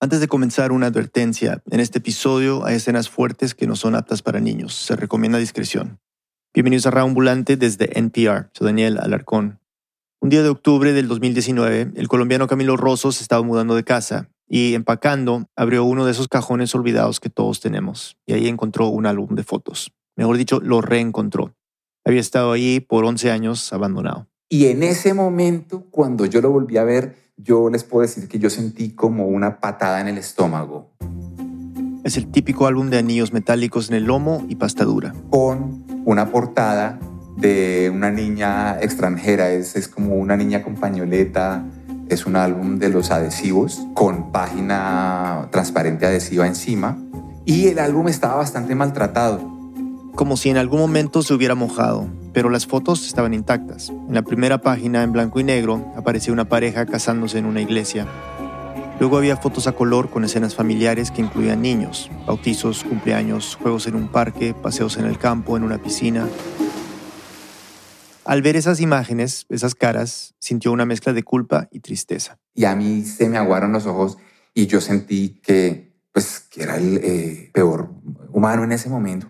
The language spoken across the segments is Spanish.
Antes de comenzar, una advertencia. En este episodio hay escenas fuertes que no son aptas para niños. Se recomienda discreción. Bienvenidos a Ambulante desde NPR. Soy Daniel Alarcón. Un día de octubre del 2019, el colombiano Camilo Rosso se estaba mudando de casa y empacando abrió uno de esos cajones olvidados que todos tenemos y ahí encontró un álbum de fotos. Mejor dicho, lo reencontró. Había estado ahí por 11 años abandonado. Y en ese momento, cuando yo lo volví a ver, yo les puedo decir que yo sentí como una patada en el estómago. Es el típico álbum de anillos metálicos en el lomo y pasta dura. Con una portada de una niña extranjera, es, es como una niña con pañoleta, es un álbum de los adhesivos con página transparente adhesiva encima y el álbum estaba bastante maltratado. Como si en algún momento se hubiera mojado pero las fotos estaban intactas. En la primera página, en blanco y negro, aparecía una pareja casándose en una iglesia. Luego había fotos a color con escenas familiares que incluían niños, bautizos, cumpleaños, juegos en un parque, paseos en el campo, en una piscina. Al ver esas imágenes, esas caras, sintió una mezcla de culpa y tristeza. Y a mí se me aguaron los ojos y yo sentí que, pues, que era el eh, peor humano en ese momento.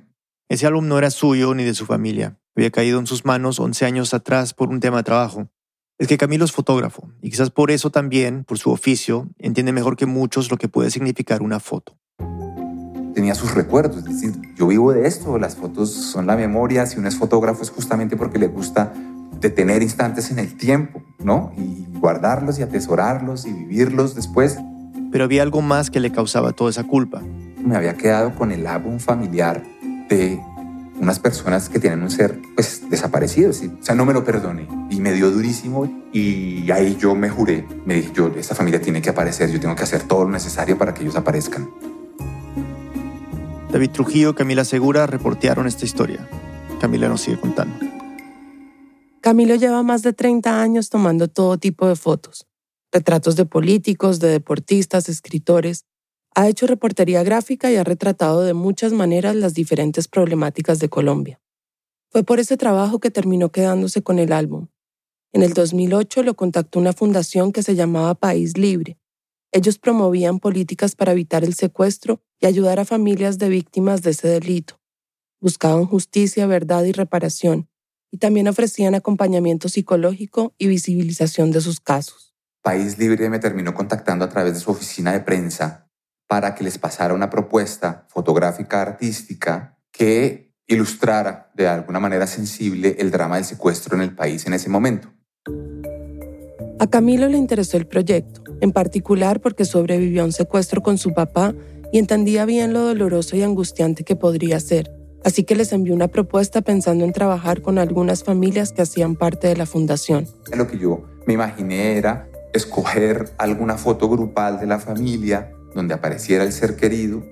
Ese álbum no era suyo ni de su familia había caído en sus manos 11 años atrás por un tema de trabajo. Es que Camilo es fotógrafo y quizás por eso también, por su oficio, entiende mejor que muchos lo que puede significar una foto. Tenía sus recuerdos, es decir, yo vivo de esto, las fotos son la memoria, si uno es fotógrafo es justamente porque le gusta detener instantes en el tiempo, ¿no? Y guardarlos y atesorarlos y vivirlos después. Pero había algo más que le causaba toda esa culpa. Me había quedado con el álbum familiar de unas personas que tienen un ser pues desaparecido, o sea, no me lo perdoné y me dio durísimo y ahí yo me juré, me dije yo, esta familia tiene que aparecer, yo tengo que hacer todo lo necesario para que ellos aparezcan. David Trujillo, Camila Segura reportearon esta historia. Camila nos sigue contando. Camilo lleva más de 30 años tomando todo tipo de fotos, retratos de políticos, de deportistas, escritores, ha hecho reportería gráfica y ha retratado de muchas maneras las diferentes problemáticas de Colombia. Fue por ese trabajo que terminó quedándose con el álbum. En el 2008 lo contactó una fundación que se llamaba País Libre. Ellos promovían políticas para evitar el secuestro y ayudar a familias de víctimas de ese delito. Buscaban justicia, verdad y reparación, y también ofrecían acompañamiento psicológico y visibilización de sus casos. País Libre me terminó contactando a través de su oficina de prensa para que les pasara una propuesta fotográfica artística que ilustrara de alguna manera sensible el drama del secuestro en el país en ese momento. A Camilo le interesó el proyecto, en particular porque sobrevivió a un secuestro con su papá y entendía bien lo doloroso y angustiante que podría ser. Así que les envió una propuesta pensando en trabajar con algunas familias que hacían parte de la fundación. Lo que yo me imaginé era escoger alguna foto grupal de la familia donde apareciera el ser querido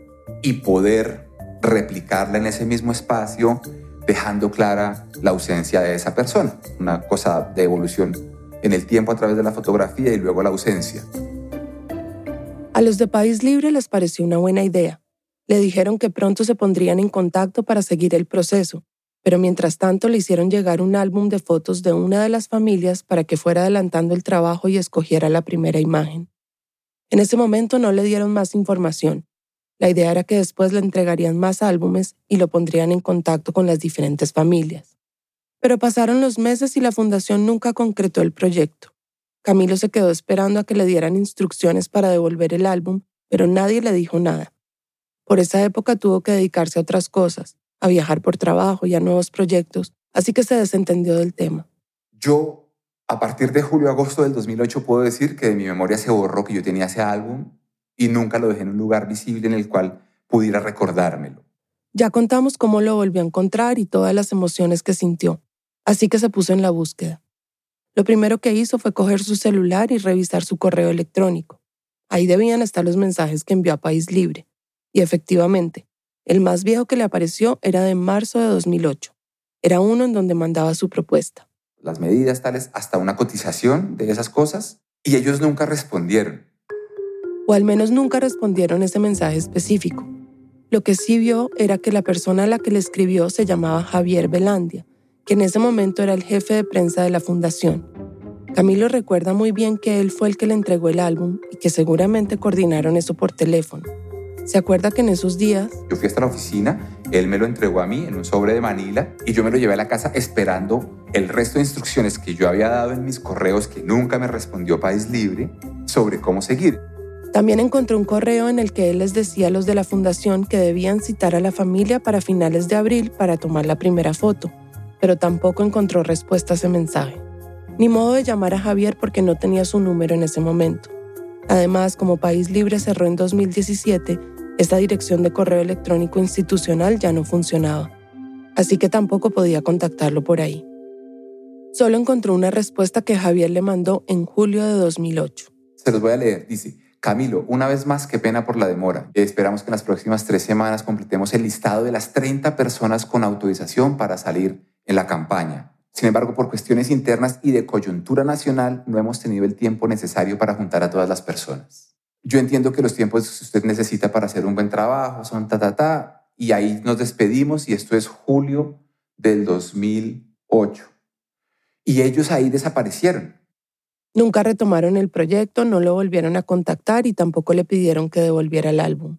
y poder replicarla en ese mismo espacio, dejando clara la ausencia de esa persona. Una cosa de evolución en el tiempo a través de la fotografía y luego la ausencia. A los de País Libre les pareció una buena idea. Le dijeron que pronto se pondrían en contacto para seguir el proceso, pero mientras tanto le hicieron llegar un álbum de fotos de una de las familias para que fuera adelantando el trabajo y escogiera la primera imagen. En ese momento no le dieron más información. La idea era que después le entregarían más álbumes y lo pondrían en contacto con las diferentes familias. Pero pasaron los meses y la fundación nunca concretó el proyecto. Camilo se quedó esperando a que le dieran instrucciones para devolver el álbum, pero nadie le dijo nada. Por esa época tuvo que dedicarse a otras cosas, a viajar por trabajo y a nuevos proyectos, así que se desentendió del tema. Yo a partir de julio-agosto del 2008 puedo decir que de mi memoria se borró que yo tenía ese álbum y nunca lo dejé en un lugar visible en el cual pudiera recordármelo. Ya contamos cómo lo volvió a encontrar y todas las emociones que sintió, así que se puso en la búsqueda. Lo primero que hizo fue coger su celular y revisar su correo electrónico. Ahí debían estar los mensajes que envió a País Libre. Y efectivamente, el más viejo que le apareció era de marzo de 2008. Era uno en donde mandaba su propuesta las medidas tales, hasta una cotización de esas cosas, y ellos nunca respondieron. O al menos nunca respondieron ese mensaje específico. Lo que sí vio era que la persona a la que le escribió se llamaba Javier Belandia, que en ese momento era el jefe de prensa de la fundación. Camilo recuerda muy bien que él fue el que le entregó el álbum y que seguramente coordinaron eso por teléfono. ¿Se acuerda que en esos días... Yo fui hasta la oficina, él me lo entregó a mí en un sobre de Manila y yo me lo llevé a la casa esperando el resto de instrucciones que yo había dado en mis correos que nunca me respondió País Libre sobre cómo seguir. También encontré un correo en el que él les decía a los de la fundación que debían citar a la familia para finales de abril para tomar la primera foto, pero tampoco encontró respuesta a ese mensaje. Ni modo de llamar a Javier porque no tenía su número en ese momento. Además, como País Libre cerró en 2017, esta dirección de correo electrónico institucional ya no funcionaba, así que tampoco podía contactarlo por ahí. Solo encontró una respuesta que Javier le mandó en julio de 2008. Se los voy a leer. Dice, Camilo, una vez más, qué pena por la demora. Esperamos que en las próximas tres semanas completemos el listado de las 30 personas con autorización para salir en la campaña. Sin embargo, por cuestiones internas y de coyuntura nacional, no hemos tenido el tiempo necesario para juntar a todas las personas. Yo entiendo que los tiempos que usted necesita para hacer un buen trabajo son ta, ta, ta, y ahí nos despedimos y esto es julio del 2008. Y ellos ahí desaparecieron. Nunca retomaron el proyecto, no lo volvieron a contactar y tampoco le pidieron que devolviera el álbum.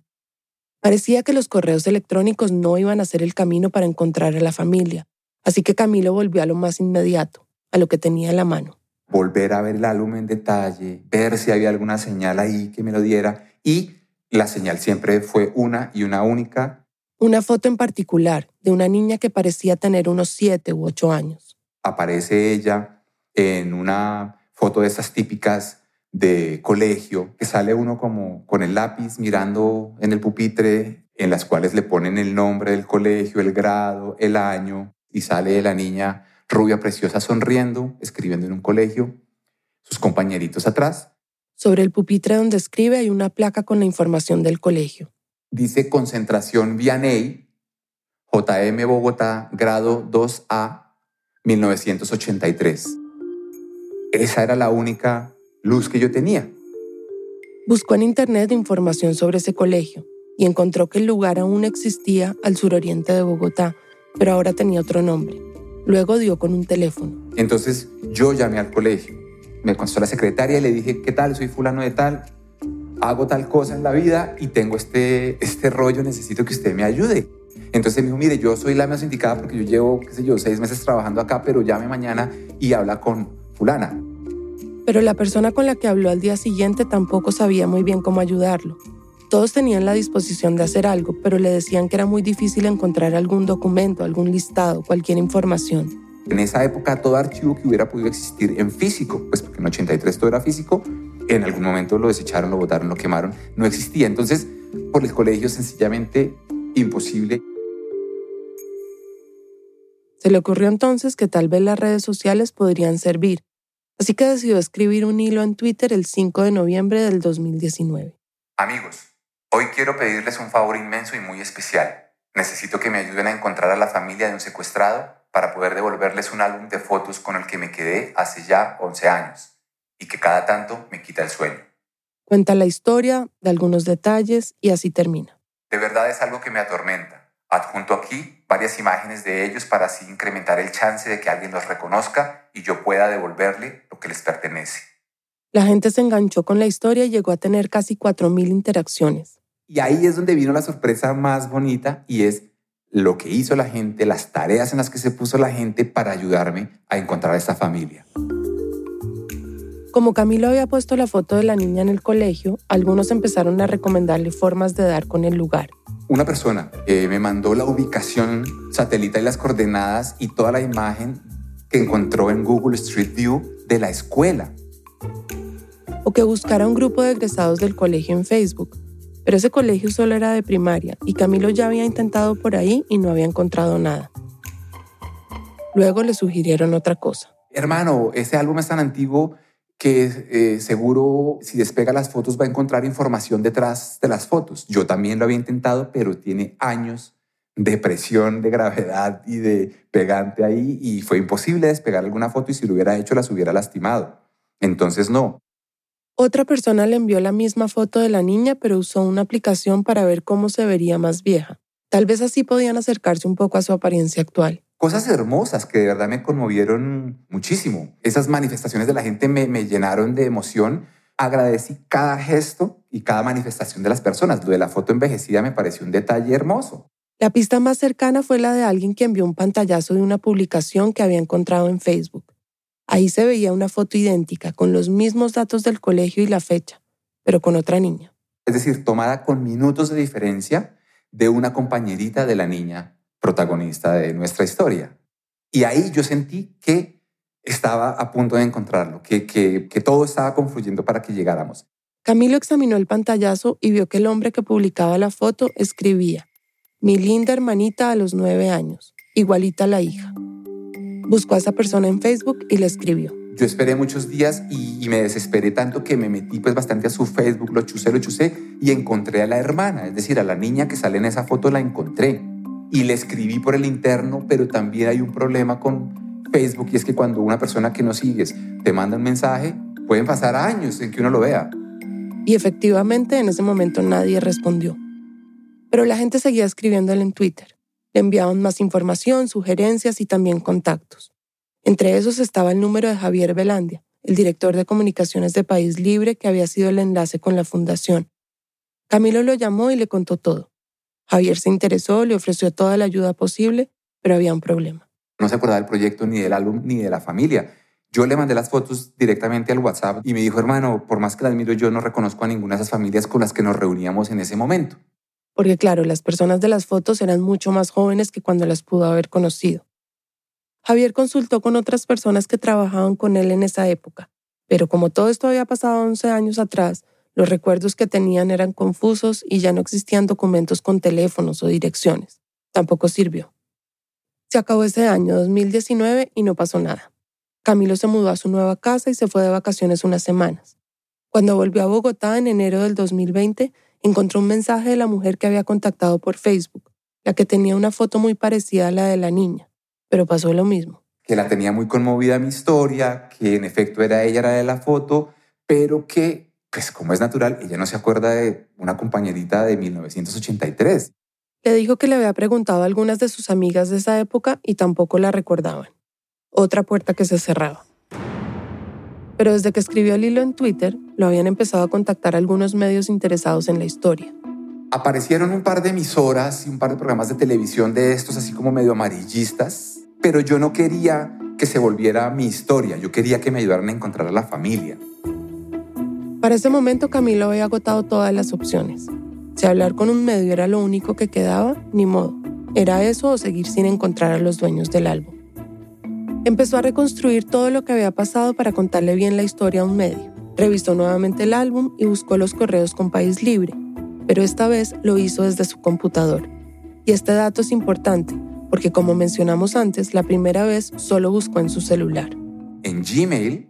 Parecía que los correos electrónicos no iban a ser el camino para encontrar a la familia, así que Camilo volvió a lo más inmediato, a lo que tenía en la mano volver a ver el álbum en detalle, ver si había alguna señal ahí que me lo diera y la señal siempre fue una y una única. Una foto en particular de una niña que parecía tener unos siete u ocho años. Aparece ella en una foto de esas típicas de colegio, que sale uno como con el lápiz mirando en el pupitre, en las cuales le ponen el nombre del colegio, el grado, el año, y sale la niña rubia preciosa sonriendo, escribiendo en un colegio, sus compañeritos atrás. Sobre el pupitre donde escribe hay una placa con la información del colegio. Dice concentración Vianey, JM Bogotá, grado 2A, 1983. Esa era la única luz que yo tenía. Buscó en internet información sobre ese colegio y encontró que el lugar aún existía al suroriente de Bogotá, pero ahora tenía otro nombre, Luego dio con un teléfono. Entonces yo llamé al colegio. Me contestó la secretaria y le dije, ¿qué tal? Soy fulano de tal. Hago tal cosa en la vida y tengo este, este rollo, necesito que usted me ayude. Entonces me dijo, mire, yo soy la más indicada porque yo llevo, qué sé yo, seis meses trabajando acá, pero llame mañana y habla con fulana. Pero la persona con la que habló al día siguiente tampoco sabía muy bien cómo ayudarlo. Todos tenían la disposición de hacer algo, pero le decían que era muy difícil encontrar algún documento, algún listado, cualquier información. En esa época todo archivo que hubiera podido existir en físico, pues porque en 83 todo era físico, en algún momento lo desecharon, lo botaron, lo quemaron, no existía. Entonces, por el colegio sencillamente imposible. Se le ocurrió entonces que tal vez las redes sociales podrían servir, así que decidió escribir un hilo en Twitter el 5 de noviembre del 2019. Amigos, Hoy quiero pedirles un favor inmenso y muy especial. Necesito que me ayuden a encontrar a la familia de un secuestrado para poder devolverles un álbum de fotos con el que me quedé hace ya 11 años y que cada tanto me quita el sueño. Cuenta la historia, de algunos detalles y así termina. De verdad es algo que me atormenta. Adjunto aquí varias imágenes de ellos para así incrementar el chance de que alguien los reconozca y yo pueda devolverle lo que les pertenece. La gente se enganchó con la historia y llegó a tener casi 4.000 interacciones. Y ahí es donde vino la sorpresa más bonita y es lo que hizo la gente, las tareas en las que se puso la gente para ayudarme a encontrar a esta familia. Como Camilo había puesto la foto de la niña en el colegio, algunos empezaron a recomendarle formas de dar con el lugar. Una persona eh, me mandó la ubicación satelital y las coordenadas y toda la imagen que encontró en Google Street View de la escuela o que buscara un grupo de egresados del colegio en Facebook. Pero ese colegio solo era de primaria y Camilo ya había intentado por ahí y no había encontrado nada. Luego le sugirieron otra cosa. Hermano, ese álbum es tan antiguo que eh, seguro si despega las fotos va a encontrar información detrás de las fotos. Yo también lo había intentado, pero tiene años de presión, de gravedad y de pegante ahí y fue imposible despegar alguna foto y si lo hubiera hecho las hubiera lastimado. Entonces no, otra persona le envió la misma foto de la niña, pero usó una aplicación para ver cómo se vería más vieja. Tal vez así podían acercarse un poco a su apariencia actual. cosas hermosas que de verdad me conmovieron muchísimo. Esas manifestaciones de la gente me, me llenaron de emoción. Agradecí cada gesto y cada manifestación de las personas. Lo de la foto envejecida me pareció un detalle hermoso. La pista más cercana fue la de alguien que envió un pantallazo de una publicación que había encontrado en Facebook. Ahí se veía una foto idéntica, con los mismos datos del colegio y la fecha, pero con otra niña. Es decir, tomada con minutos de diferencia de una compañerita de la niña protagonista de nuestra historia. Y ahí yo sentí que estaba a punto de encontrarlo, que, que, que todo estaba confluyendo para que llegáramos. Camilo examinó el pantallazo y vio que el hombre que publicaba la foto escribía, mi linda hermanita a los nueve años, igualita a la hija. Buscó a esa persona en Facebook y le escribió. Yo esperé muchos días y, me desesperé tanto que me metí pues bastante a su Facebook, lo chusé, lo chusé y encontré a la hermana, es decir, a la niña que sale en esa foto la encontré. Y le escribí por el interno, pero también hay un problema con Facebook y es que cuando una persona que no sigues te manda un mensaje, pueden pasar años en que uno lo vea. Y efectivamente en ese momento nadie respondió. Pero la gente seguía escribiéndole en Twitter. Le enviaban más información, sugerencias y también contactos. Entre esos estaba el número de Javier Velandia, el director de comunicaciones de País Libre que había sido el enlace con la fundación. Camilo lo llamó y le contó todo. Javier se interesó, le ofreció toda la ayuda posible, pero había un problema. No se acordaba del proyecto, ni del álbum, ni de la familia. Yo le mandé las fotos directamente al WhatsApp y me dijo, hermano, por más que las miro, yo no reconozco a ninguna de esas familias con las que nos reuníamos en ese momento porque claro, las personas de las fotos eran mucho más jóvenes que cuando las pudo haber conocido. Javier consultó con otras personas que trabajaban con él en esa época, pero como todo esto había pasado 11 años atrás, los recuerdos que tenían eran confusos y ya no existían documentos con teléfonos o direcciones. Tampoco sirvió. Se acabó ese año 2019 y no pasó nada. Camilo se mudó a su nueva casa y se fue de vacaciones unas semanas. Cuando volvió a Bogotá en enero del 2020, encontró un mensaje de la mujer que había contactado por Facebook, la que tenía una foto muy parecida a la de la niña, pero pasó lo mismo. Que la tenía muy conmovida mi historia, que en efecto era ella la de la foto, pero que, pues como es natural, ella no se acuerda de una compañerita de 1983. Le dijo que le había preguntado a algunas de sus amigas de esa época y tampoco la recordaban. Otra puerta que se cerraba pero desde que escribió el hilo en Twitter, lo habían empezado a contactar algunos medios interesados en la historia. Aparecieron un par de emisoras y un par de programas de televisión de estos, así como medio amarillistas, pero yo no quería que se volviera mi historia, yo quería que me ayudaran a encontrar a la familia. Para ese momento Camilo había agotado todas las opciones. Si hablar con un medio era lo único que quedaba, ni modo. Era eso o seguir sin encontrar a los dueños del álbum. Empezó a reconstruir todo lo que había pasado para contarle bien la historia a un medio. Revisó nuevamente el álbum y buscó los correos con País Libre, pero esta vez lo hizo desde su computador. Y este dato es importante, porque como mencionamos antes, la primera vez solo buscó en su celular. En Gmail,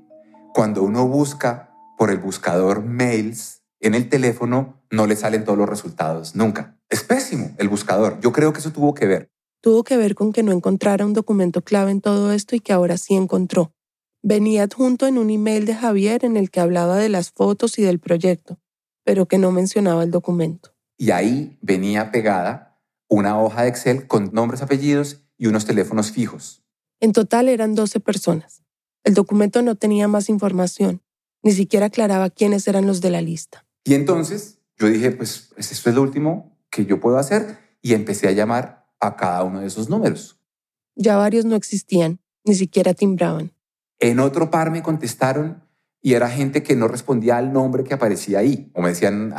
cuando uno busca por el buscador mails en el teléfono, no le salen todos los resultados, nunca. Es pésimo el buscador. Yo creo que eso tuvo que ver tuvo que ver con que no encontrara un documento clave en todo esto y que ahora sí encontró. Venía adjunto en un email de Javier en el que hablaba de las fotos y del proyecto, pero que no mencionaba el documento. Y ahí venía pegada una hoja de Excel con nombres, apellidos y unos teléfonos fijos. En total eran 12 personas. El documento no tenía más información, ni siquiera aclaraba quiénes eran los de la lista. Y entonces yo dije, pues, pues esto es lo último que yo puedo hacer y empecé a llamar a cada uno de esos números. Ya varios no existían, ni siquiera timbraban. En otro par me contestaron y era gente que no respondía al nombre que aparecía ahí. O me decían,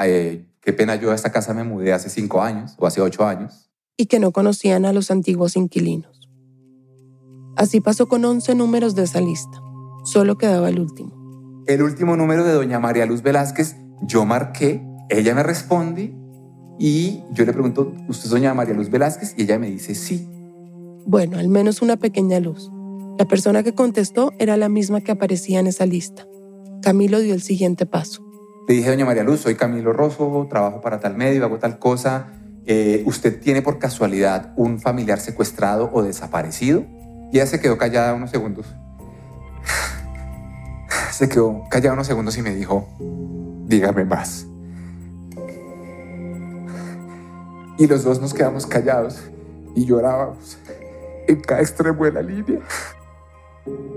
qué pena, yo a esta casa me mudé hace cinco años o hace ocho años. Y que no conocían a los antiguos inquilinos. Así pasó con once números de esa lista. Solo quedaba el último. El último número de doña María Luz Velázquez, yo marqué, ella me responde y yo le pregunto, ¿usted es doña María Luz Velázquez? Y ella me dice, sí. Bueno, al menos una pequeña luz. La persona que contestó era la misma que aparecía en esa lista. Camilo dio el siguiente paso. Le dije, doña María Luz, soy Camilo Rosso, trabajo para tal medio, hago tal cosa. Eh, ¿Usted tiene por casualidad un familiar secuestrado o desaparecido? Y ella se quedó callada unos segundos. Se quedó callada unos segundos y me dijo, dígame más. Y los dos nos quedamos callados y llorábamos. en cada extremo de la línea.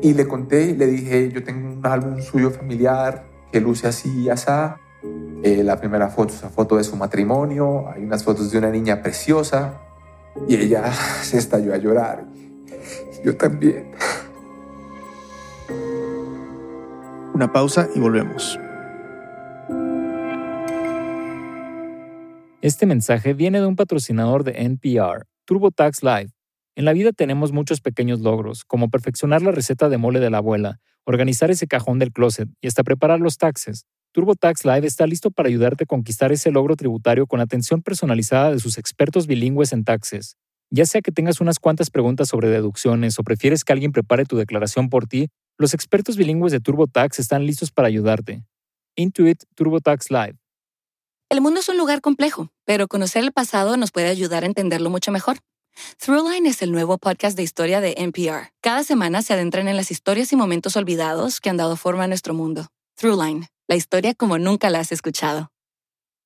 Y le conté, le dije, yo tengo un álbum suyo familiar que luce así y así. Eh, la primera foto es una foto de su matrimonio, hay unas fotos de una niña preciosa y ella se estalló a llorar. Yo también. Una pausa y volvemos. Este mensaje viene de un patrocinador de NPR, TurboTax Live. En la vida tenemos muchos pequeños logros, como perfeccionar la receta de mole de la abuela, organizar ese cajón del closet y hasta preparar los taxes. TurboTax Live está listo para ayudarte a conquistar ese logro tributario con atención personalizada de sus expertos bilingües en taxes. Ya sea que tengas unas cuantas preguntas sobre deducciones o prefieres que alguien prepare tu declaración por ti, los expertos bilingües de TurboTax están listos para ayudarte. Intuit TurboTax Live. El mundo es un lugar complejo, pero conocer el pasado nos puede ayudar a entenderlo mucho mejor. Throughline es el nuevo podcast de historia de NPR. Cada semana se adentran en las historias y momentos olvidados que han dado forma a nuestro mundo. Throughline la historia como nunca la has escuchado.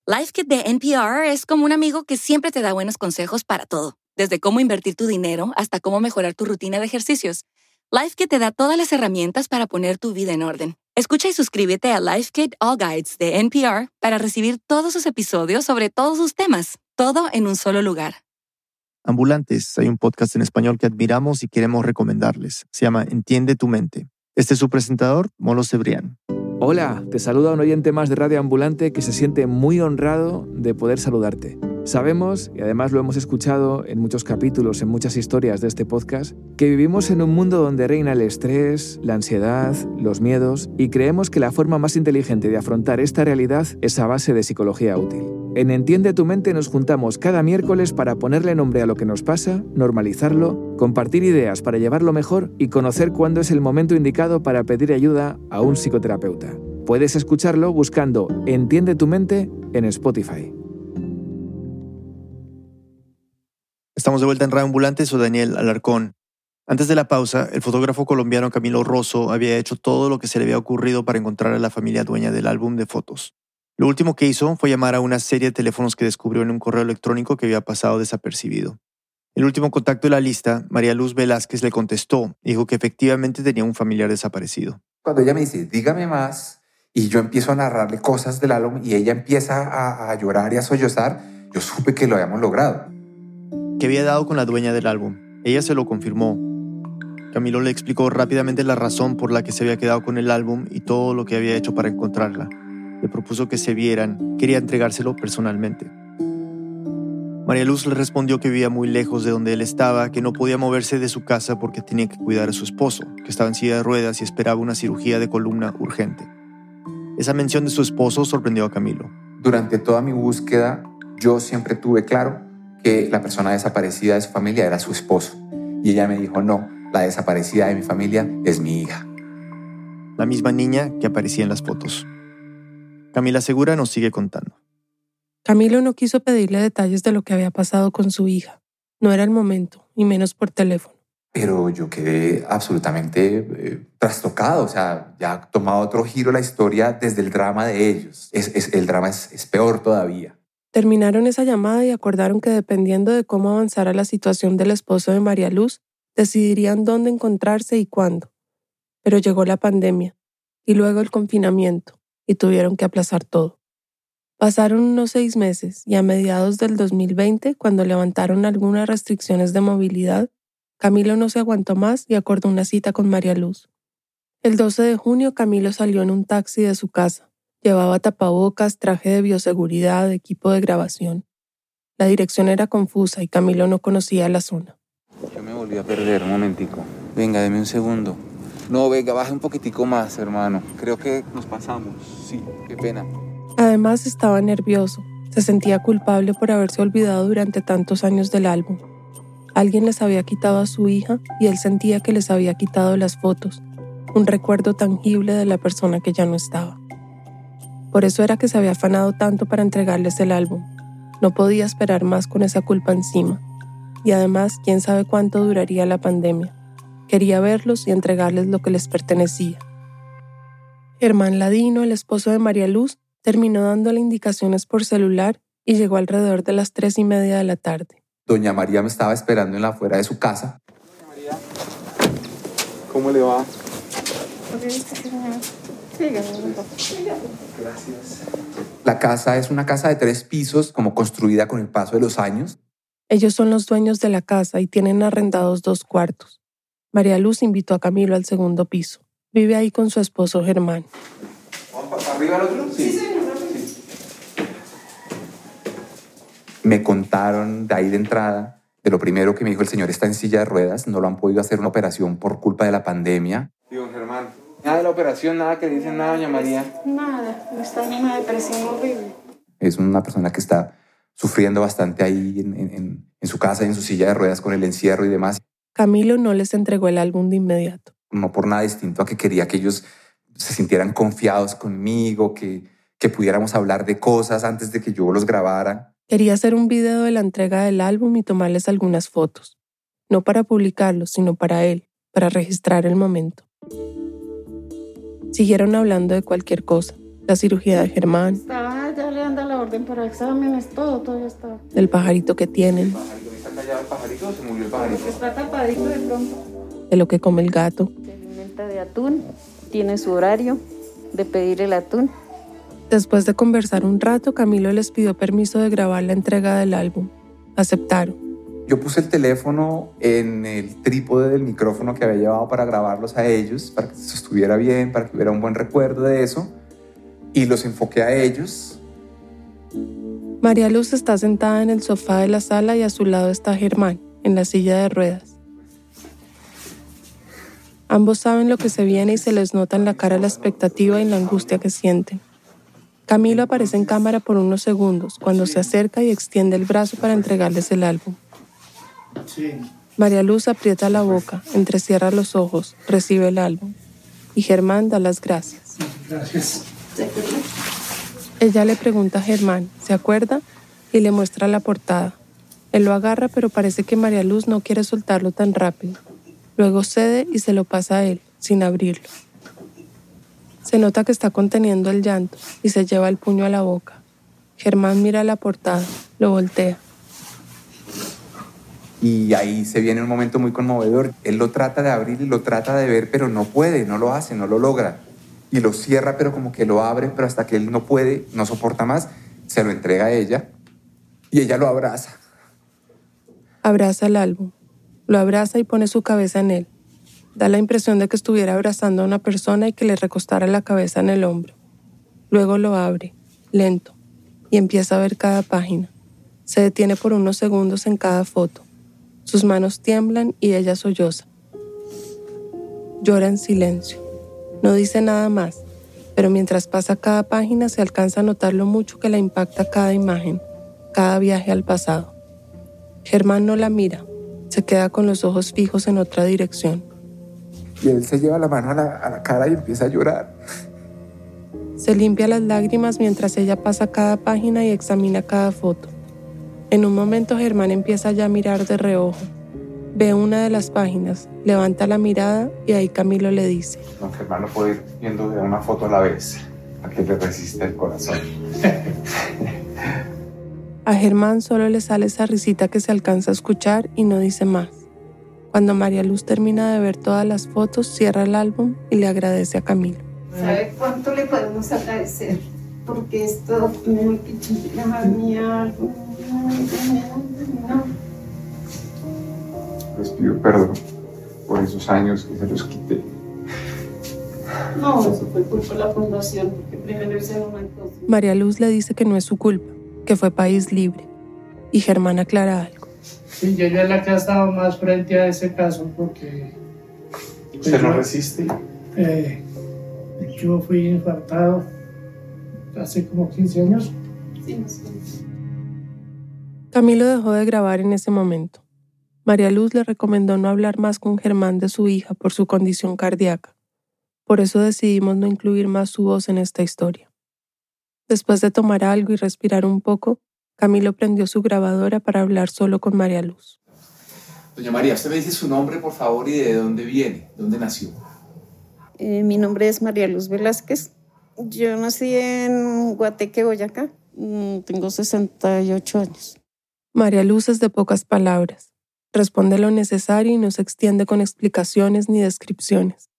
Life Kit de NPR es como un amigo que siempre te da buenos consejos para todo, desde cómo invertir tu dinero hasta cómo mejorar tu rutina de ejercicios. Life Kit te da todas las herramientas para poner tu vida en orden. Escucha y suscríbete a Life Kit All Guides de NPR para recibir todos sus episodios sobre todos sus temas, todo en un solo lugar. Ambulantes, hay un podcast en español que admiramos y queremos recomendarles. Se llama Entiende tu mente. Este es su presentador, Molo Cebrián. Hola, te saluda un oyente más de Radio Ambulante que se siente muy honrado de poder saludarte. Sabemos, y además lo hemos escuchado en muchos capítulos, en muchas historias de este podcast, que vivimos en un mundo donde reina el estrés, la ansiedad, los miedos, y creemos que la forma más inteligente de afrontar esta realidad es a base de psicología útil. En Entiende tu mente nos juntamos cada miércoles para ponerle nombre a lo que nos pasa, normalizarlo, compartir ideas para llevarlo mejor y conocer cuándo es el momento indicado para pedir ayuda a un psicoterapeuta. Puedes escucharlo buscando Entiende tu mente en Spotify. Estamos de vuelta en Radio Ambulante, soy Daniel Alarcón. Antes de la pausa, el fotógrafo colombiano Camilo Rosso había hecho todo lo que se le había ocurrido para encontrar a la familia dueña del álbum de fotos. Lo último que hizo fue llamar a una serie de teléfonos que descubrió en un correo electrónico que había pasado desapercibido. El último contacto de la lista, María Luz Velázquez le contestó dijo que efectivamente tenía un familiar desaparecido. Cuando ella me dice, dígame más, y yo empiezo a narrarle cosas del álbum y ella empieza a, a llorar y a sollozar, yo supe que lo habíamos logrado. Había dado con la dueña del álbum. Ella se lo confirmó. Camilo le explicó rápidamente la razón por la que se había quedado con el álbum y todo lo que había hecho para encontrarla le propuso que se vieran, quería entregárselo personalmente. María Luz le respondió que vivía muy lejos de donde él estaba, que no podía moverse de su casa porque tenía que cuidar a su esposo, que estaba en silla de ruedas y esperaba una cirugía de columna urgente. Esa mención de su esposo sorprendió a Camilo. Durante toda mi búsqueda, yo siempre tuve claro que la persona desaparecida de su familia era su esposo. Y ella me dijo, no, la desaparecida de mi familia es mi hija. La misma niña que aparecía en las fotos. Camila Segura nos sigue contando. Camilo no quiso pedirle detalles de lo que había pasado con su hija. No era el momento, y menos por teléfono. Pero yo quedé absolutamente eh, trastocado, o sea, ya ha tomado otro giro la historia desde el drama de ellos. Es, el drama es, es peor todavía. Terminaron esa llamada y acordaron que dependiendo de cómo avanzara la situación del esposo de María Luz, decidirían dónde encontrarse y cuándo. Pero llegó la pandemia y luego el confinamiento y tuvieron que aplazar todo. Pasaron unos seis meses y a mediados del 2020, cuando levantaron algunas restricciones de movilidad, Camilo no se aguantó más y acordó una cita con María Luz. El 12 de junio Camilo salió en un taxi de su casa. Llevaba tapabocas, traje de bioseguridad, equipo de grabación. La dirección era confusa y Camilo no conocía la zona. Yo me volví a perder, un momentico. Venga, deme un segundo. No, venga, baje un poquitico más, hermano. Creo que nos pasamos. Sí, qué pena. Además estaba nervioso. Se sentía culpable por haberse olvidado durante tantos años del álbum. Alguien les había quitado a su hija y él sentía que les había quitado las fotos, un recuerdo tangible de la persona que ya no estaba. Por eso era que se había afanado tanto para entregarles el álbum. No podía esperar más con esa culpa encima. Y además, quién sabe cuánto duraría la pandemia. Quería verlos y entregarles lo que les pertenecía. Germán Ladino, el esposo de María Luz, terminó dándole indicaciones por celular y llegó alrededor de las tres y media de la tarde. Doña María me estaba esperando en la afuera de su casa ¿Cómo le va? Gracias. La casa es una casa de tres pisos, como construida con el paso de los años. Ellos son los dueños de la casa y tienen arrendados dos cuartos. María Luz invitó a Camilo al segundo piso. Vive ahí con su esposo Germán. ¿Vamos para arriba al otro? Sí. Me contaron de ahí de entrada, de lo primero que me dijo el señor está en silla de ruedas, no lo han podido hacer una operación por culpa de la pandemia. Digo, Germán, nada de la operación, nada que dicen nada, doña María. Nada, está en una depresión horrible. Es una persona que está sufriendo bastante ahí en, en, en su casa, en su silla de ruedas con el encierro y demás. Camilo no les entregó el álbum de inmediato. No por nada distinto a que quería que ellos se sintieran confiados conmigo, que, que pudiéramos hablar de cosas antes de que yo los grabara. Quería hacer un video de la entrega del álbum y tomarles algunas fotos. No para publicarlo, sino para él, para registrar el momento. Siguieron hablando de cualquier cosa. La cirugía de Germán, Está, ya le anda la orden para exámenes, todo, todo ya está. del pajarito que tienen, ¿Está callado el pajarito o se murió el pajarito? Porque está tapadito de pronto. de lo que come el gato, Se alimenta de atún, tiene su horario de pedir el atún. Después de conversar un rato, Camilo les pidió permiso de grabar la entrega del álbum. Aceptaron. Yo puse el teléfono en el trípode del micrófono que había llevado para grabarlos a ellos, para que se estuviera bien, para que hubiera un buen recuerdo de eso. Y los enfoqué a ellos. María Luz está sentada en el sofá de la sala y a su lado está Germán, en la silla de ruedas. Ambos saben lo que se viene y se les nota en la cara la expectativa y la angustia que sienten. Camilo aparece en cámara por unos segundos cuando se acerca y extiende el brazo para entregarles el álbum. Sí, María Luz aprieta la boca, entrecierra los ojos, recibe el álbum. Y Germán da las gracias. gracias. Ella le pregunta a Germán, ¿se acuerda? Y le muestra la portada. Él lo agarra, pero parece que María Luz no quiere soltarlo tan rápido. Luego cede y se lo pasa a él, sin abrirlo. Se nota que está conteniendo el llanto y se lleva el puño a la boca. Germán mira la portada, lo voltea. Y ahí se viene un momento muy conmovedor. Él lo trata de abrir y lo trata de ver, pero no puede, no lo hace, no lo logra. Y lo cierra, pero como que lo abre, pero hasta que él no puede, no soporta más, se lo entrega a ella y ella lo abraza. Abraza el álbum. Lo abraza y pone su cabeza en él. Da la impresión de que estuviera abrazando a una persona y que le recostara la cabeza en el hombro. Luego lo abre, lento, y empieza a ver cada página. Se detiene por unos segundos en cada foto. Sus manos tiemblan y ella solloza. Llora en silencio. No dice nada más, pero mientras pasa cada página se alcanza a notar lo mucho que la impacta cada imagen, cada viaje al pasado. Germán no la mira, se queda con los ojos fijos en otra dirección. Y él se lleva la mano a la, a la cara y empieza a llorar. Se limpia las lágrimas mientras ella pasa cada página y examina cada foto. En un momento Germán empieza ya a mirar de reojo. Ve una de las páginas, levanta la mirada y ahí Camilo le dice, Don Germán lo puede ir viendo de una foto a la vez, a que le resiste el corazón. a Germán solo le sale esa risita que se alcanza a escuchar y no dice más. Cuando María Luz termina de ver todas las fotos, cierra el álbum y le agradece a Camilo. ¿Sabe cuánto le podemos agradecer? Porque esto mi álbum. No. Les pido perdón por esos años que se los quité. No, eso fue culpa de la fundación, porque primero hicieron una cosa. María Luz le dice que no es su culpa, que fue país libre. Y Germán aclara algo. Sí, yo ya la que ha estado más frente a ese caso porque ¿Usted no resiste? eh, yo fui infartado hace como 15 años. Sí, no sé. Camilo dejó de grabar en ese momento. María Luz le recomendó no hablar más con Germán de su hija por su condición cardíaca. Por eso decidimos no incluir más su voz en esta historia. Después de tomar algo y respirar un poco, Camilo prendió su grabadora para hablar solo con María Luz. Doña María, usted me dice su nombre, por favor, y de dónde viene, dónde nació. Eh, mi nombre es María Luz Velázquez. Yo nací en Guateque, Boyacá. Mm, Tengo 68 años. María Luz es de pocas palabras. Responde lo necesario y no se extiende con explicaciones ni descripciones.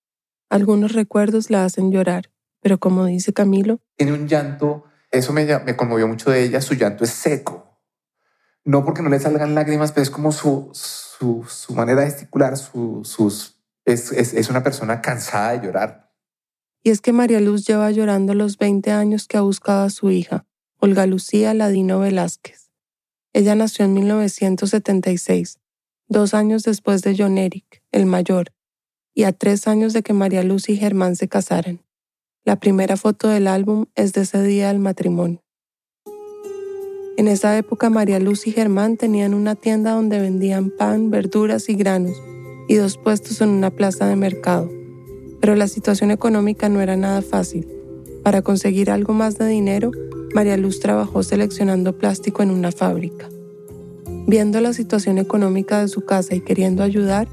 Algunos recuerdos la hacen llorar, pero como dice Camilo, tiene un llanto, eso me, me conmovió mucho de ella, su llanto es seco. No porque no le salgan lágrimas, pero es como su, su, su manera de gesticular, su, sus, es, es, es una persona cansada de llorar. Y es que María Luz lleva llorando los 20 años que ha buscado a su hija, Olga Lucía Ladino Velázquez. Ella nació en 1976 dos años después de John Eric, el mayor, y a tres años de que María Luz y Germán se casaran. La primera foto del álbum es de ese día del matrimonio. En esa época María Luz y Germán tenían una tienda donde vendían pan, verduras y granos, y dos puestos en una plaza de mercado. Pero la situación económica no era nada fácil. Para conseguir algo más de dinero, María Luz trabajó seleccionando plástico en una fábrica. Viendo la situación económica de su casa y queriendo ayudar,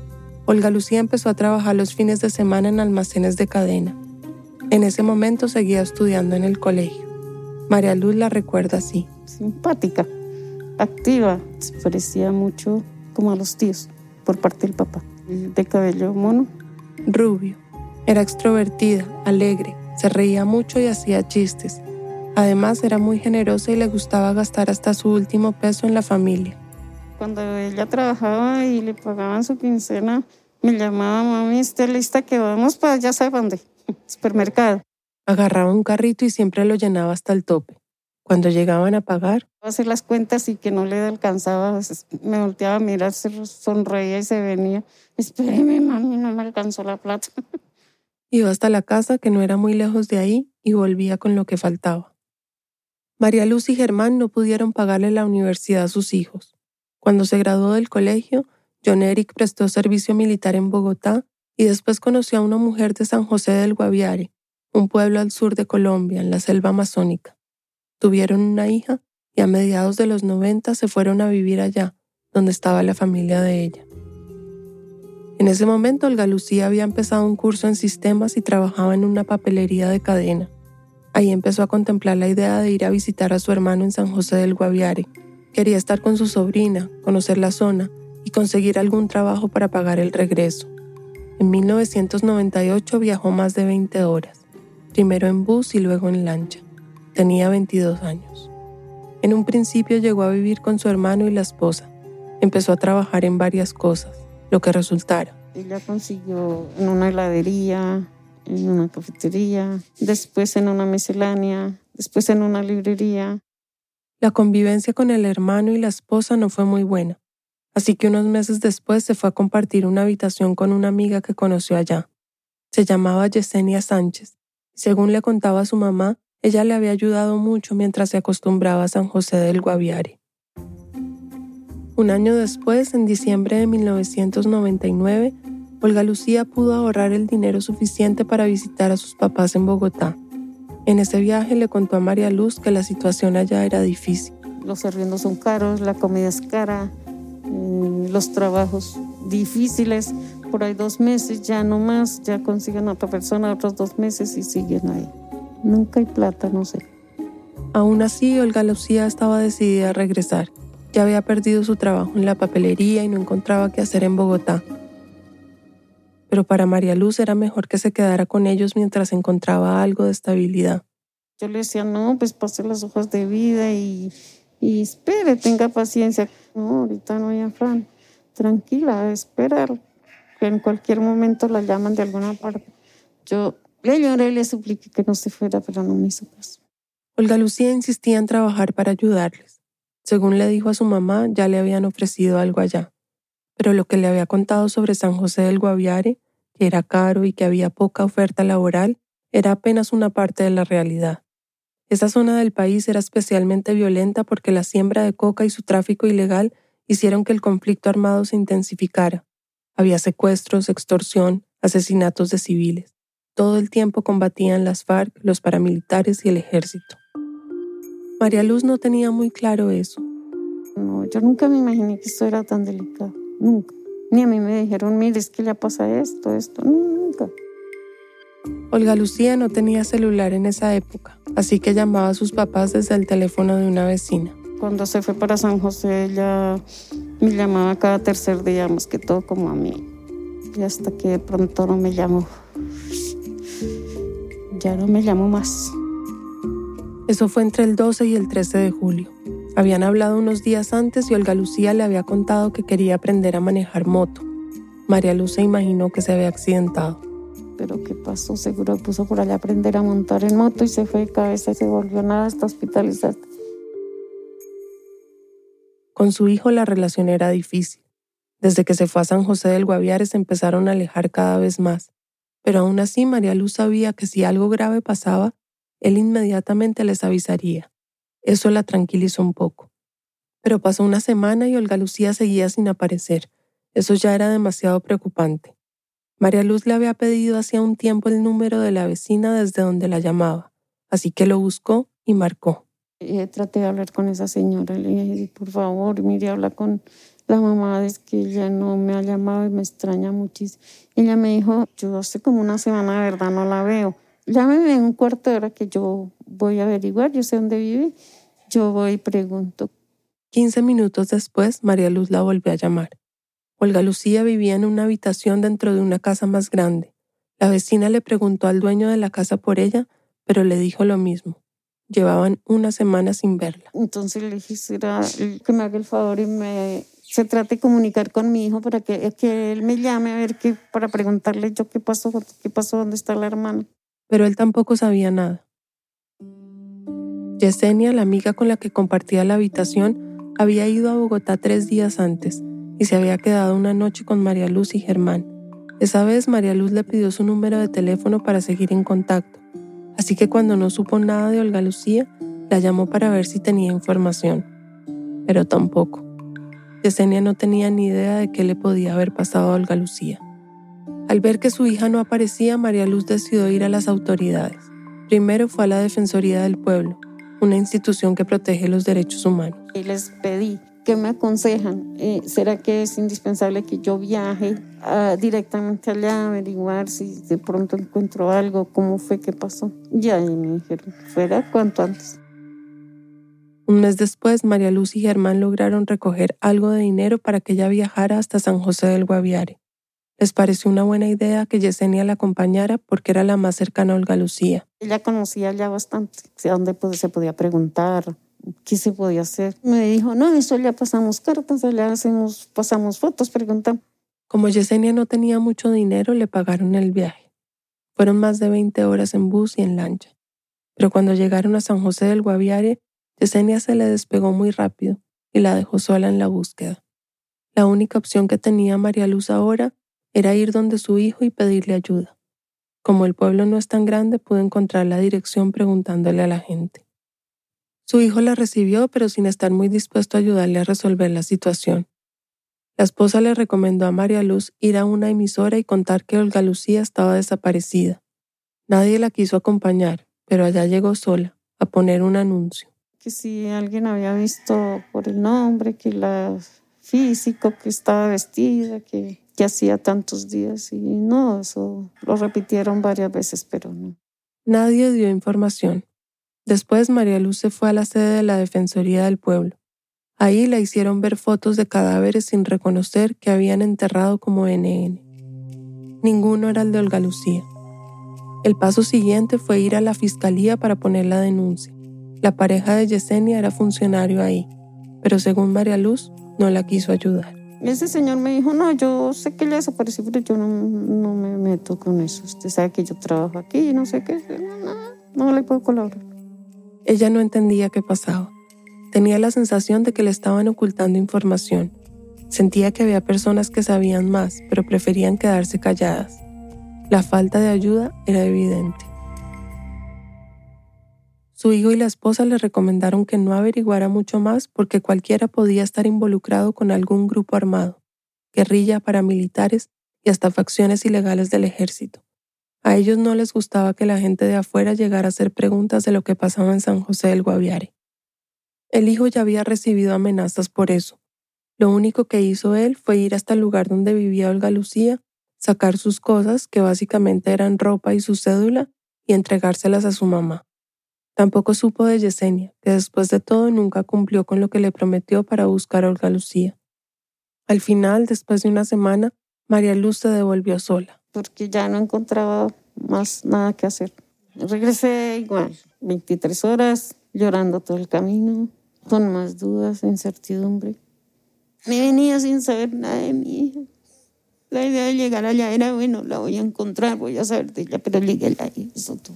Olga Lucía empezó a trabajar los fines de semana en almacenes de cadena. En ese momento seguía estudiando en el colegio. María Luz la recuerda así. Simpática, activa, se parecía mucho como a los tíos por parte del papá. De cabello mono. Rubio. Era extrovertida, alegre, se reía mucho y hacía chistes. Además era muy generosa y le gustaba gastar hasta su último peso en la familia. Cuando ella trabajaba y le pagaban su quincena, me llamaba, mami, esté lista que vamos para ya sabe dónde, supermercado. Agarraba un carrito y siempre lo llenaba hasta el tope. Cuando llegaban a pagar, hacer las cuentas y que no le alcanzaba, me volteaba a mirar, se sonreía y se venía. Espéreme, mami, no me alcanzó la plata. Iba hasta la casa, que no era muy lejos de ahí, y volvía con lo que faltaba. María Luz y Germán no pudieron pagarle la universidad a sus hijos. Cuando se graduó del colegio, John Eric prestó servicio militar en Bogotá y después conoció a una mujer de San José del Guaviare, un pueblo al sur de Colombia, en la selva amazónica. Tuvieron una hija y a mediados de los 90 se fueron a vivir allá, donde estaba la familia de ella. En ese momento, Olga Lucía había empezado un curso en sistemas y trabajaba en una papelería de cadena. Ahí empezó a contemplar la idea de ir a visitar a su hermano en San José del Guaviare, Quería estar con su sobrina, conocer la zona y conseguir algún trabajo para pagar el regreso. En 1998 viajó más de 20 horas, primero en bus y luego en lancha. Tenía 22 años. En un principio llegó a vivir con su hermano y la esposa. Empezó a trabajar en varias cosas, lo que resultara. Ella consiguió en una heladería, en una cafetería, después en una miscelánea, después en una librería. La convivencia con el hermano y la esposa no fue muy buena, así que unos meses después se fue a compartir una habitación con una amiga que conoció allá. Se llamaba Yesenia Sánchez, según le contaba su mamá, ella le había ayudado mucho mientras se acostumbraba a San José del Guaviare. Un año después, en diciembre de 1999, Olga Lucía pudo ahorrar el dinero suficiente para visitar a sus papás en Bogotá en ese viaje le contó a María Luz que la situación allá era difícil. Los arriendos son caros, la comida es cara, eh, los trabajos difíciles. Por ahí dos meses, ya no más, ya consiguen a otra persona otros dos meses y siguen ahí. Nunca hay plata, no sé. Aún así, Olga Lucía estaba decidida a regresar. Ya había perdido su trabajo en la papelería y no encontraba qué hacer en Bogotá pero para María Luz era mejor que se quedara con ellos mientras encontraba algo de estabilidad. Yo le decía, no, pues pase las hojas de vida y, y espere, tenga paciencia. No, ahorita no hay afán. Tranquila, espera, que en cualquier momento la llaman de alguna parte. Yo le lloré y le supliqué que no se fuera, pero no me hizo caso. Olga Lucía insistía en trabajar para ayudarles. Según le dijo a su mamá, ya le habían ofrecido algo allá. Pero lo que le había contado sobre San José del Guaviare que era caro y que había poca oferta laboral, era apenas una parte de la realidad. Esa zona del país era especialmente violenta porque la siembra de coca y su tráfico ilegal hicieron que el conflicto armado se intensificara. Había secuestros, extorsión, asesinatos de civiles. Todo el tiempo combatían las FARC, los paramilitares y el ejército. María Luz no tenía muy claro eso. No, yo nunca me imaginé que esto era tan delicado. Nunca. Ni a mí me dijeron, mire, es que le pasa esto, esto, nunca. Olga Lucía no tenía celular en esa época, así que llamaba a sus papás desde el teléfono de una vecina. Cuando se fue para San José, ella Me llamaba cada tercer día, más que todo como a mí. Y hasta que de pronto no me llamó. Ya no me llamó más. Eso fue entre el 12 y el 13 de julio. Habían hablado unos días antes y Olga Lucía le había contado que quería aprender a manejar moto. María Luz se imaginó que se había accidentado. Pero ¿qué pasó? Seguro puso por allá a aprender a montar en moto y se fue de cabeza y se volvió nada hasta hospitalizada. Con su hijo la relación era difícil. Desde que se fue a San José del Guaviare se empezaron a alejar cada vez más. Pero aún así María Luz sabía que si algo grave pasaba, él inmediatamente les avisaría. Eso la tranquilizó un poco. Pero pasó una semana y Olga Lucía seguía sin aparecer. Eso ya era demasiado preocupante. María Luz le había pedido hacía un tiempo el número de la vecina desde donde la llamaba, así que lo buscó y marcó. Eh, traté de hablar con esa señora, le dije, por favor, mire, habla con la mamá, es que ella no me ha llamado y me extraña muchísimo. Ella me dijo, yo hace como una semana de verdad no la veo. Llámeme en un cuarto de hora que yo voy a averiguar, yo sé dónde vive. Yo voy y pregunto. Quince minutos después, María Luz la volvió a llamar. Olga Lucía vivía en una habitación dentro de una casa más grande. La vecina le preguntó al dueño de la casa por ella, pero le dijo lo mismo. Llevaban una semana sin verla. Entonces le dije, será que me haga el favor y me se trate de comunicar con mi hijo para que, que él me llame a ver qué, para preguntarle yo qué pasó, qué pasó, dónde está la hermana. Pero él tampoco sabía nada. Yesenia, la amiga con la que compartía la habitación, había ido a Bogotá tres días antes y se había quedado una noche con María Luz y Germán. Esa vez María Luz le pidió su número de teléfono para seguir en contacto así que cuando no supo nada de Olga Lucía, la llamó para ver si tenía información. Pero tampoco. Yesenia no tenía ni idea de qué le podía haber pasado a Olga Lucía. Al ver que su hija no aparecía, María Luz decidió ir a las autoridades. Primero fue a la Defensoría del Pueblo, una institución que protege los derechos humanos. Y les pedí ¿Qué me aconsejan? Eh, ¿Será que es indispensable que yo viaje ah, directamente allá a averiguar si de pronto encuentro algo? ¿Cómo fue? ¿Qué pasó? Y ahí me dijeron, fuera cuanto antes. Un mes después, María Luz y Germán lograron recoger algo de dinero para que ella viajara hasta San José del Guaviare. Les pareció una buena idea que Yesenia la acompañara porque era la más cercana a Olga Lucía. Ella conocía ya bastante, a dónde se podía preguntar, qué se podía hacer. Me dijo, no, eso ya pasamos cartas, ya hacemos, pasamos fotos, preguntamos. Como Yesenia no tenía mucho dinero, le pagaron el viaje. Fueron más de 20 horas en bus y en lancha. Pero cuando llegaron a San José del Guaviare, Yesenia se le despegó muy rápido y la dejó sola en la búsqueda. La única opción que tenía María Luz ahora era ir donde su hijo y pedirle ayuda. Como el pueblo no es tan grande, pudo encontrar la dirección preguntándole a la gente. Su hijo la recibió, pero sin estar muy dispuesto a ayudarle a resolver la situación. La esposa le recomendó a María Luz ir a una emisora y contar que Olga Lucía estaba desaparecida. Nadie la quiso acompañar, pero allá llegó sola, a poner un anuncio. Que si alguien había visto por el nombre, que la físico, que estaba vestida, que, que hacía tantos días. Y no, eso lo repitieron varias veces, pero no. Nadie dio información. Después María Luz se fue a la sede de la Defensoría del Pueblo. Ahí la hicieron ver fotos de cadáveres sin reconocer que habían enterrado como NN. Ninguno era el de Olga Lucía. El paso siguiente fue ir a la fiscalía para poner la denuncia. La pareja de Yesenia era funcionario ahí, pero según María Luz, no la quiso ayudar. Ese señor me dijo, no, yo sé que le desapareció, pero yo no, no me meto con eso. Usted sabe que yo trabajo aquí y no sé qué. No, no le puedo colaborar. Ella no entendía qué pasaba. Tenía la sensación de que le estaban ocultando información. Sentía que había personas que sabían más, pero preferían quedarse calladas. La falta de ayuda era evidente. Su hijo y la esposa le recomendaron que no averiguara mucho más porque cualquiera podía estar involucrado con algún grupo armado, guerrilla, paramilitares y hasta facciones ilegales del ejército. A ellos no les gustaba que la gente de afuera llegara a hacer preguntas de lo que pasaba en San José del Guaviare. El hijo ya había recibido amenazas por eso. Lo único que hizo él fue ir hasta el lugar donde vivía Olga Lucía, sacar sus cosas, que básicamente eran ropa y su cédula, y entregárselas a su mamá. Tampoco supo de Yesenia, que después de todo nunca cumplió con lo que le prometió para buscar a Olga Lucía. Al final, después de una semana, María Luz se devolvió sola. Porque ya no encontraba más nada que hacer. Regresé igual, 23 horas, llorando todo el camino, con más dudas, incertidumbre. Me venía sin saber nada de mi hija. La idea de llegar allá era, bueno, la voy a encontrar, voy a saber de ella, pero llegué allá y eso todo.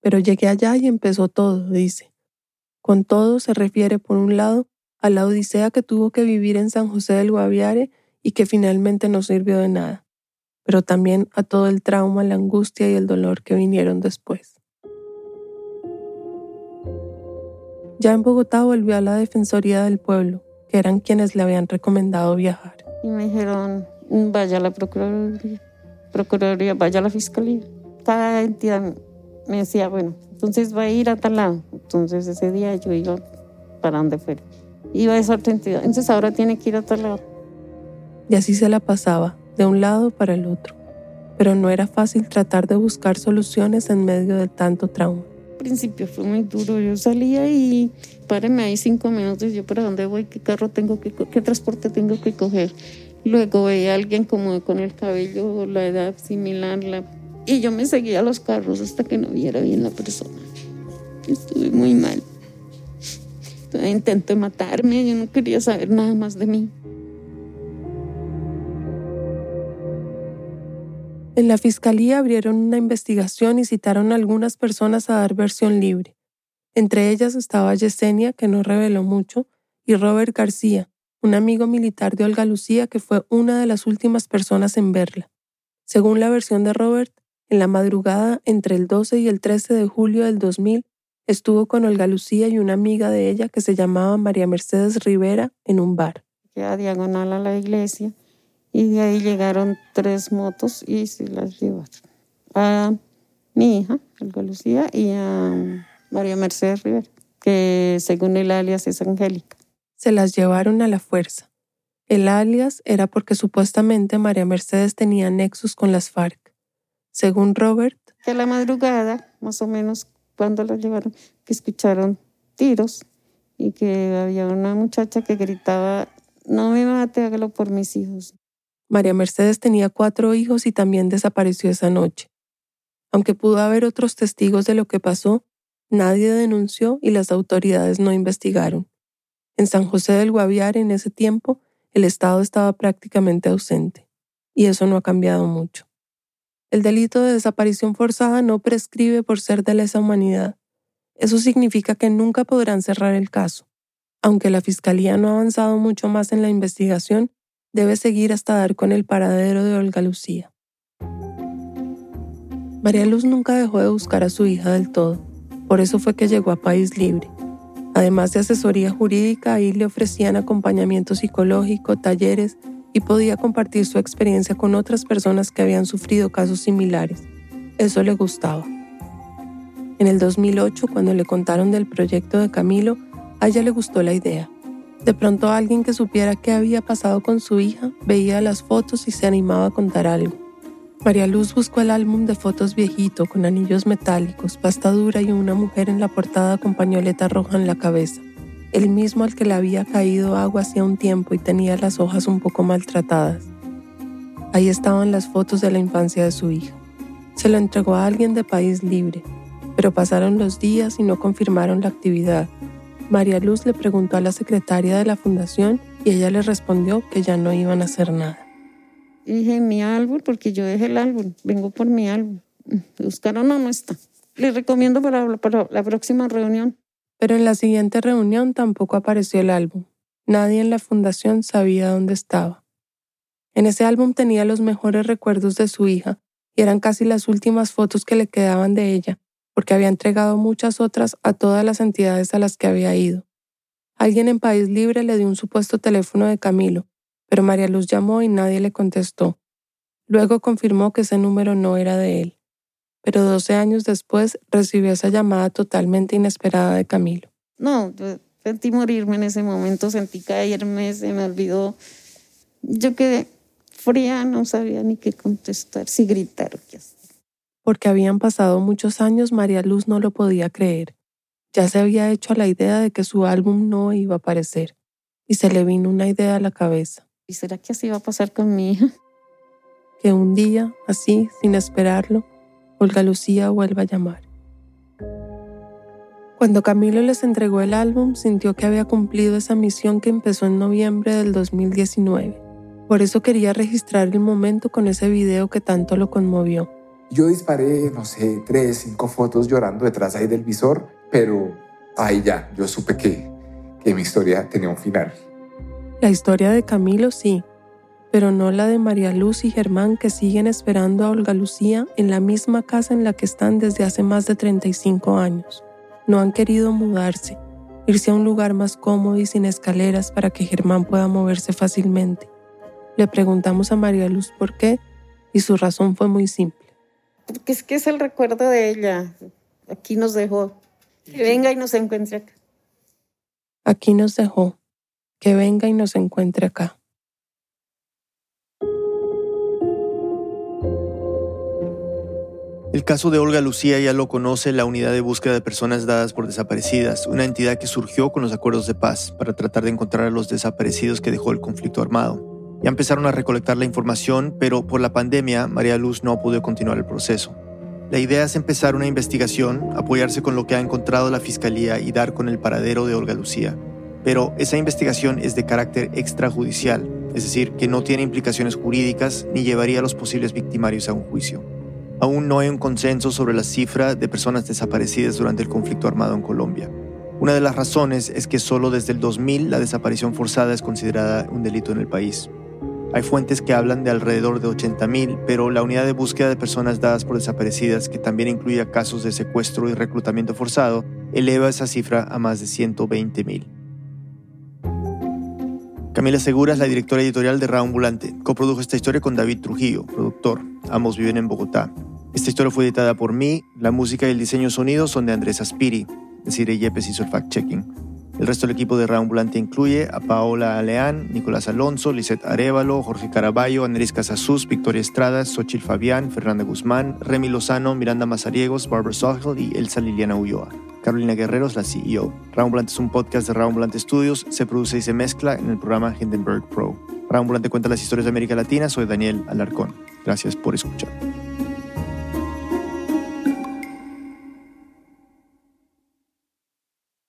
Pero llegué allá y empezó todo, dice. Con todo se refiere, por un lado, a la odisea que tuvo que vivir en San José del Guaviare y que finalmente no sirvió de nada, pero también a todo el trauma, la angustia y el dolor que vinieron después. Ya en Bogotá volvió a la Defensoría del Pueblo, que eran quienes le habían recomendado viajar. Y me dijeron, vaya a la Procuraduría, Procuraduría, vaya a la Fiscalía. Cada entidad me decía, bueno, entonces va a ir a tal lado. Entonces ese día yo iba para donde fuera. Iba a esa otra entidad. Entonces ahora tiene que ir a tal lado. Y así se la pasaba, de un lado para el otro. Pero no era fácil tratar de buscar soluciones en medio de tanto trauma. Al principio fue muy duro. Yo salía y páreme ahí cinco minutos. Yo, ¿para dónde voy? ¿Qué carro tengo que qué transporte tengo que coger? Luego veía a alguien como con el cabello, la edad similar, la y yo me seguía a los carros hasta que no viera bien la persona. Estuve muy mal. Intenté matarme, yo no quería saber nada más de mí. En la fiscalía abrieron una investigación y citaron a algunas personas a dar versión libre. Entre ellas estaba Yesenia, que no reveló mucho, y Robert García, un amigo militar de Olga Lucía que fue una de las últimas personas en verla. Según la versión de Robert, en la madrugada entre el 12 y el 13 de julio del 2000, estuvo con Olga Lucía y una amiga de ella que se llamaba María Mercedes Rivera en un bar. A diagonal a la iglesia y de ahí llegaron tres motos y se las llevaron a mi hija, Olga Lucía, y a María Mercedes Rivera, que según el alias es Angélica. Se las llevaron a la fuerza. El alias era porque supuestamente María Mercedes tenía nexos con las FARC. Según Robert, que a la madrugada, más o menos cuando lo llevaron, que escucharon tiros y que había una muchacha que gritaba, no me mate, hágalo por mis hijos. María Mercedes tenía cuatro hijos y también desapareció esa noche. Aunque pudo haber otros testigos de lo que pasó, nadie denunció y las autoridades no investigaron. En San José del Guaviare en ese tiempo, el Estado estaba prácticamente ausente, y eso no ha cambiado mucho. El delito de desaparición forzada no prescribe por ser de lesa humanidad. Eso significa que nunca podrán cerrar el caso. Aunque la Fiscalía no ha avanzado mucho más en la investigación, debe seguir hasta dar con el paradero de Olga Lucía. María Luz nunca dejó de buscar a su hija del todo. Por eso fue que llegó a País Libre. Además de asesoría jurídica, ahí le ofrecían acompañamiento psicológico, talleres y podía compartir su experiencia con otras personas que habían sufrido casos similares. Eso le gustaba. En el 2008, cuando le contaron del proyecto de Camilo, a ella le gustó la idea. De pronto alguien que supiera qué había pasado con su hija veía las fotos y se animaba a contar algo. María Luz buscó el álbum de fotos viejito con anillos metálicos, pasta dura y una mujer en la portada con pañoleta roja en la cabeza el mismo al que le había caído agua hacía un tiempo y tenía las hojas un poco maltratadas. Ahí estaban las fotos de la infancia de su hija. Se lo entregó a alguien de país libre, pero pasaron los días y no confirmaron la actividad. María Luz le preguntó a la secretaria de la fundación y ella le respondió que ya no iban a hacer nada. Dije mi álbum porque yo dejé el álbum, vengo por mi álbum. Buscaron o no está. Le recomiendo para la próxima reunión pero en la siguiente reunión tampoco apareció el álbum. Nadie en la fundación sabía dónde estaba. En ese álbum tenía los mejores recuerdos de su hija y eran casi las últimas fotos que le quedaban de ella, porque había entregado muchas otras a todas las entidades a las que había ido. Alguien en País Libre le dio un supuesto teléfono de Camilo, pero María Luz llamó y nadie le contestó. Luego confirmó que ese número no era de él pero 12 años después recibió esa llamada totalmente inesperada de Camilo. No, sentí morirme en ese momento, sentí caerme, se me olvidó. Yo quedé fría, no sabía ni qué contestar, si gritar o qué hacer. Porque habían pasado muchos años, María Luz no lo podía creer. Ya se había hecho a la idea de que su álbum no iba a aparecer. y se le vino una idea a la cabeza. ¿Y será que así va a pasar con mi hija? Que un día, así, sin esperarlo, Olga Lucía vuelva a llamar. Cuando Camilo les entregó el álbum, sintió que había cumplido esa misión que empezó en noviembre del 2019. Por eso quería registrar el momento con ese video que tanto lo conmovió. Yo disparé, no sé, tres, cinco fotos llorando detrás ahí del visor, pero ahí ya, yo supe que, que mi historia tenía un final. La historia de Camilo sí, pero no la de María Luz y Germán que siguen esperando a Olga Lucía en la misma casa en la que están desde hace más de 35 años no han querido mudarse, irse a un lugar más cómodo y sin escaleras para que Germán pueda moverse fácilmente. Le preguntamos a María Luz por qué y su razón fue muy simple. Porque es que es el recuerdo de ella. Aquí nos dejó. Que venga y nos encuentre acá. Aquí nos dejó. Que venga y nos encuentre acá. El caso de Olga Lucía ya lo conoce la Unidad de Búsqueda de Personas Dadas por Desaparecidas, una entidad que surgió con los acuerdos de paz para tratar de encontrar a los desaparecidos que dejó el conflicto armado. Ya empezaron a recolectar la información, pero por la pandemia María Luz no pudo continuar el proceso. La idea es empezar una investigación, apoyarse con lo que ha encontrado la Fiscalía y dar con el paradero de Olga Lucía. Pero esa investigación es de carácter extrajudicial, es decir, que no tiene implicaciones jurídicas ni llevaría a los posibles victimarios a un juicio. Aún no hay un consenso sobre la cifra de personas desaparecidas durante el conflicto armado en Colombia. Una de las razones es que solo desde el 2000 la desaparición forzada es considerada un delito en el país. Hay fuentes que hablan de alrededor de 80.000, pero la unidad de búsqueda de personas dadas por desaparecidas, que también incluye casos de secuestro y reclutamiento forzado, eleva esa cifra a más de 120.000. Camila Segura es la directora editorial de Raambulante. Coprodujo esta historia con David Trujillo, productor. Ambos viven en Bogotá. Esta historia fue editada por mí, la música y el diseño sonido son de Andrés Aspiri, decir, Yepes hizo el fact-checking. El resto del equipo de Raambulante incluye a Paola Aleán, Nicolás Alonso, Lisette Arevalo, Jorge Caraballo, Andrés Casasús, Victoria Estrada, Xochil Fabián, Fernanda Guzmán, Remy Lozano, Miranda Mazariegos, Barbara Sochel y Elsa Liliana Ulloa. Carolina Guerrero es la CEO. Raambulante es un podcast de Raambulante Studios, se produce y se mezcla en el programa Hindenburg Pro. Raambulante cuenta las historias de América Latina, soy Daniel Alarcón. Gracias por escuchar.